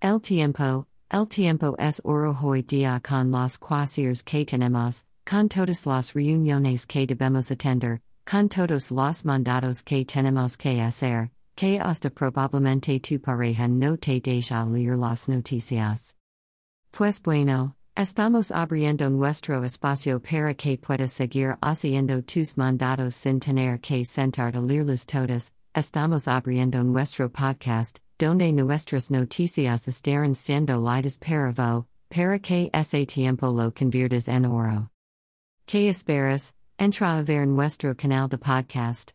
El tiempo, el tiempo es oro hoy día con los quasiers que tenemos, con todas las reuniones que debemos atender, con todos los mandados que tenemos que hacer, que hasta probablemente tu pareja no te deja leer las noticias. Pues bueno, estamos abriendo nuestro espacio para que puedas seguir haciendo tus mandados sin tener que sentarte a leerlas todas. Estamos abriendo nuestro podcast, donde nuestras noticias estarán siendo lidas para vos, para que ese tiempo lo conviertas en oro. ¿Qué esperas? Entra a ver nuestro canal de podcast.